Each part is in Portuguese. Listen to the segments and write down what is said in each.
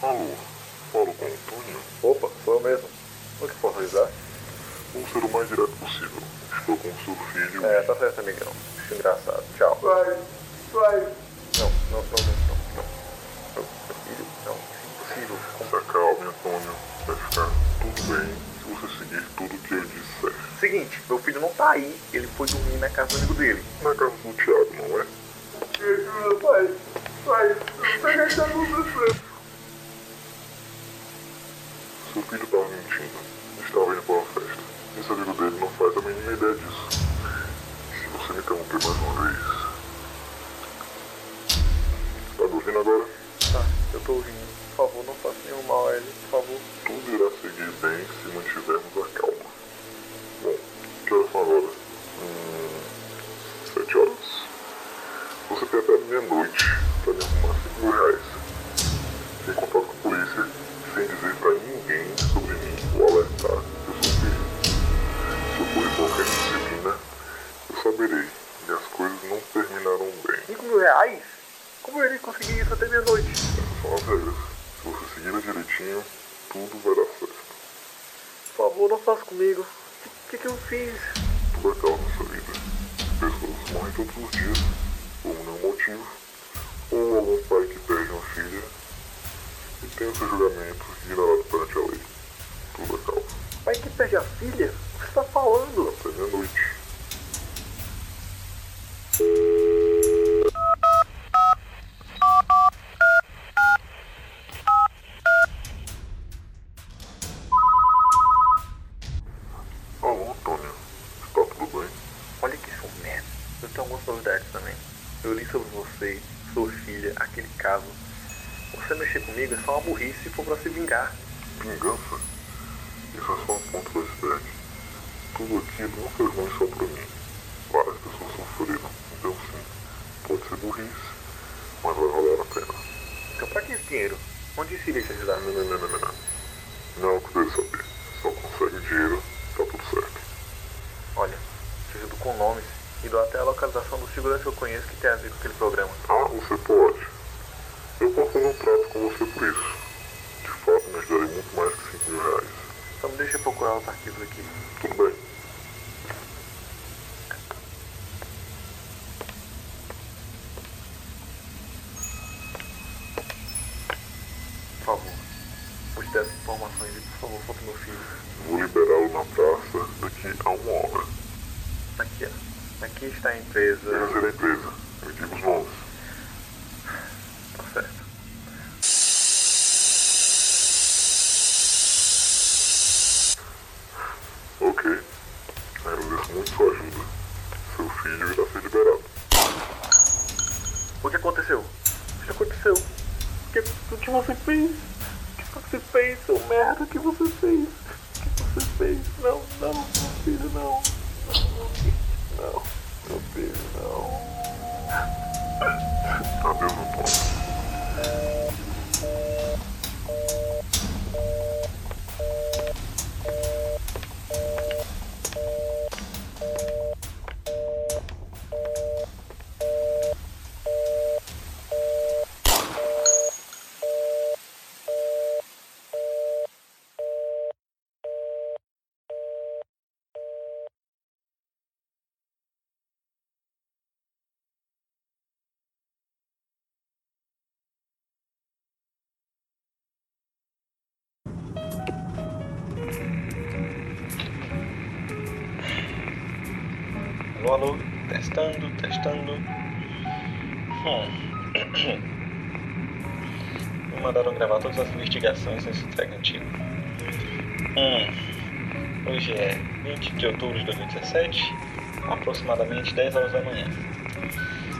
Falo com o Antônio. Opa, sou eu mesmo. O que posso ajudar? Vou ser o mais direto possível. Estou com o seu filho. É, tá certo, amigão. Acho engraçado. Tchau. Vai, vai. Não, não, não, não, não. não. Meu filho, não. Isso é impossível. Como- Se acalme, Antônio. Vai ficar tudo bem se você seguir tudo que eu disser. Seguinte, meu filho não tá aí. Ele foi dormir na casa do amigo dele. Na casa do Thiago, não é? Me ajuda, pai. Pai, o que tá acontecendo. Seu filho estava mentindo. Estava indo para uma festa. Esse amigo dele não faz a mínima ideia disso. Se você me interromper mais uma vez. Tá me ouvindo agora? Tá, eu tô ouvindo. Por favor, não faça nenhum mal a ele, por favor. Tudo irá seguir bem se mantivermos a calma. Bom, que horas são agora? Hum, sete horas. Você tem até meia-noite para me arrumar cinco mil reais. Sem contato com e as coisas não terminarão bem. 5 mil reais? Como eu iria conseguir isso até meia-noite? Essas são as regras. Se você seguir direitinho, tudo vai dar certo. Por favor, não faça comigo. O que, que eu fiz? Tudo acaba nessa vida. Pessoas morrem todos os dias, por nenhum motivo, ou algum pai que perde uma filha e tem o seu julgamento ignorado perante a lei. Tudo acaba. Pai que perde a filha? O que você tá falando? Algumas novidades também. Eu li sobre você, sua filha, aquele caso. Você mexer comigo é só uma burrice se for pra se vingar. Vingança? Isso é só um ponto do iceberg. Tudo aquilo não fez mal só pra mim. Várias pessoas sofreram. Então sim, pode ser burrice, mas vai valer a pena. Então pra que esse dinheiro? Onde isso iria te ajudar? Não, não, não, não, não, não. Não é o que eu deve saber. Só consegue o dinheiro, tá tudo certo. Olha, te ajudo com nomes e dou até a localização do segurança que eu conheço que tem a ver com aquele programa. Ah, você pode. Eu posso fazer um trato com você por isso. De fato, me ajudarei muito mais que 5 mil reais. Me deixa eu procurar os arquivos aqui. Tudo bem. Por favor. Puxe dessas informações e, por favor, foto meu filho. Vou liberá-lo na praça daqui a uma hora. Aqui, ó. Aqui está a empresa. Deve ser a empresa. Me diga os nomes. Tá certo. Ok. Agradeço muito sua ajuda. Seu filho irá ser liberado. O que aconteceu? O que aconteceu? O que, o que você fez? O que você fez, seu merda? O que você fez? O que você fez? Não, não, meu filho, não. Não, meu filho, não. Adeus, Antônio. Alô, alô, testando, testando. Hum. Me mandaram gravar todas as investigações nesse tag antigo. Hum. Hoje é 20 de outubro de 2017, aproximadamente 10 horas da manhã.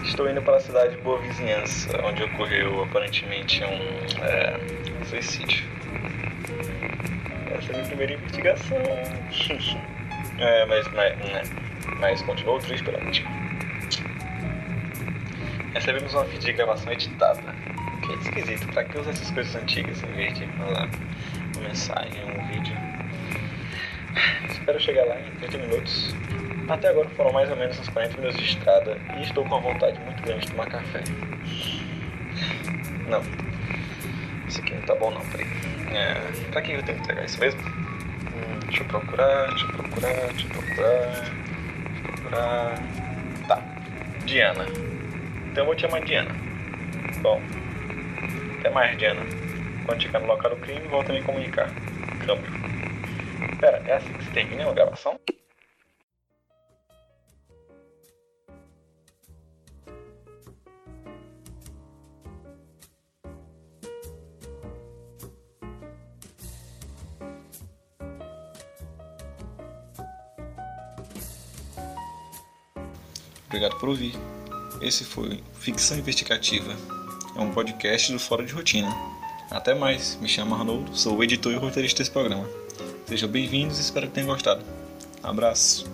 Estou indo para a cidade de Boa Vizinhança, onde ocorreu aparentemente um é, suicídio. Essa é a minha primeira investigação. é, mas, mas, né, mas continuou vítima. Recebemos uma fita de gravação editada. Que é esquisito, pra que usar essas coisas antigas em vez de mandar uma mensagem, um vídeo? Espero chegar lá em 30 minutos. Até agora foram mais ou menos uns 40 minutos de estrada e estou com uma vontade muito grande de tomar café. Não. Isso aqui não tá bom não, peraí. É, pra quem eu tenho que entregar isso mesmo? Hum, deixa eu procurar, deixa eu procurar, deixa eu procurar. Procurar. Tá. Diana. Então eu vou te chamar Diana. Bom. Até mais, Diana. Quando chegar no local do crime, volta a me comunicar. Câmbio. Pera, é assim que se termina a gravação? Obrigado por ouvir. Esse foi Ficção Investigativa. É um podcast do Fora de Rotina. Até mais, me chamo Arnoldo, sou o editor e roteirista desse programa. Sejam bem-vindos e espero que tenham gostado. Abraço.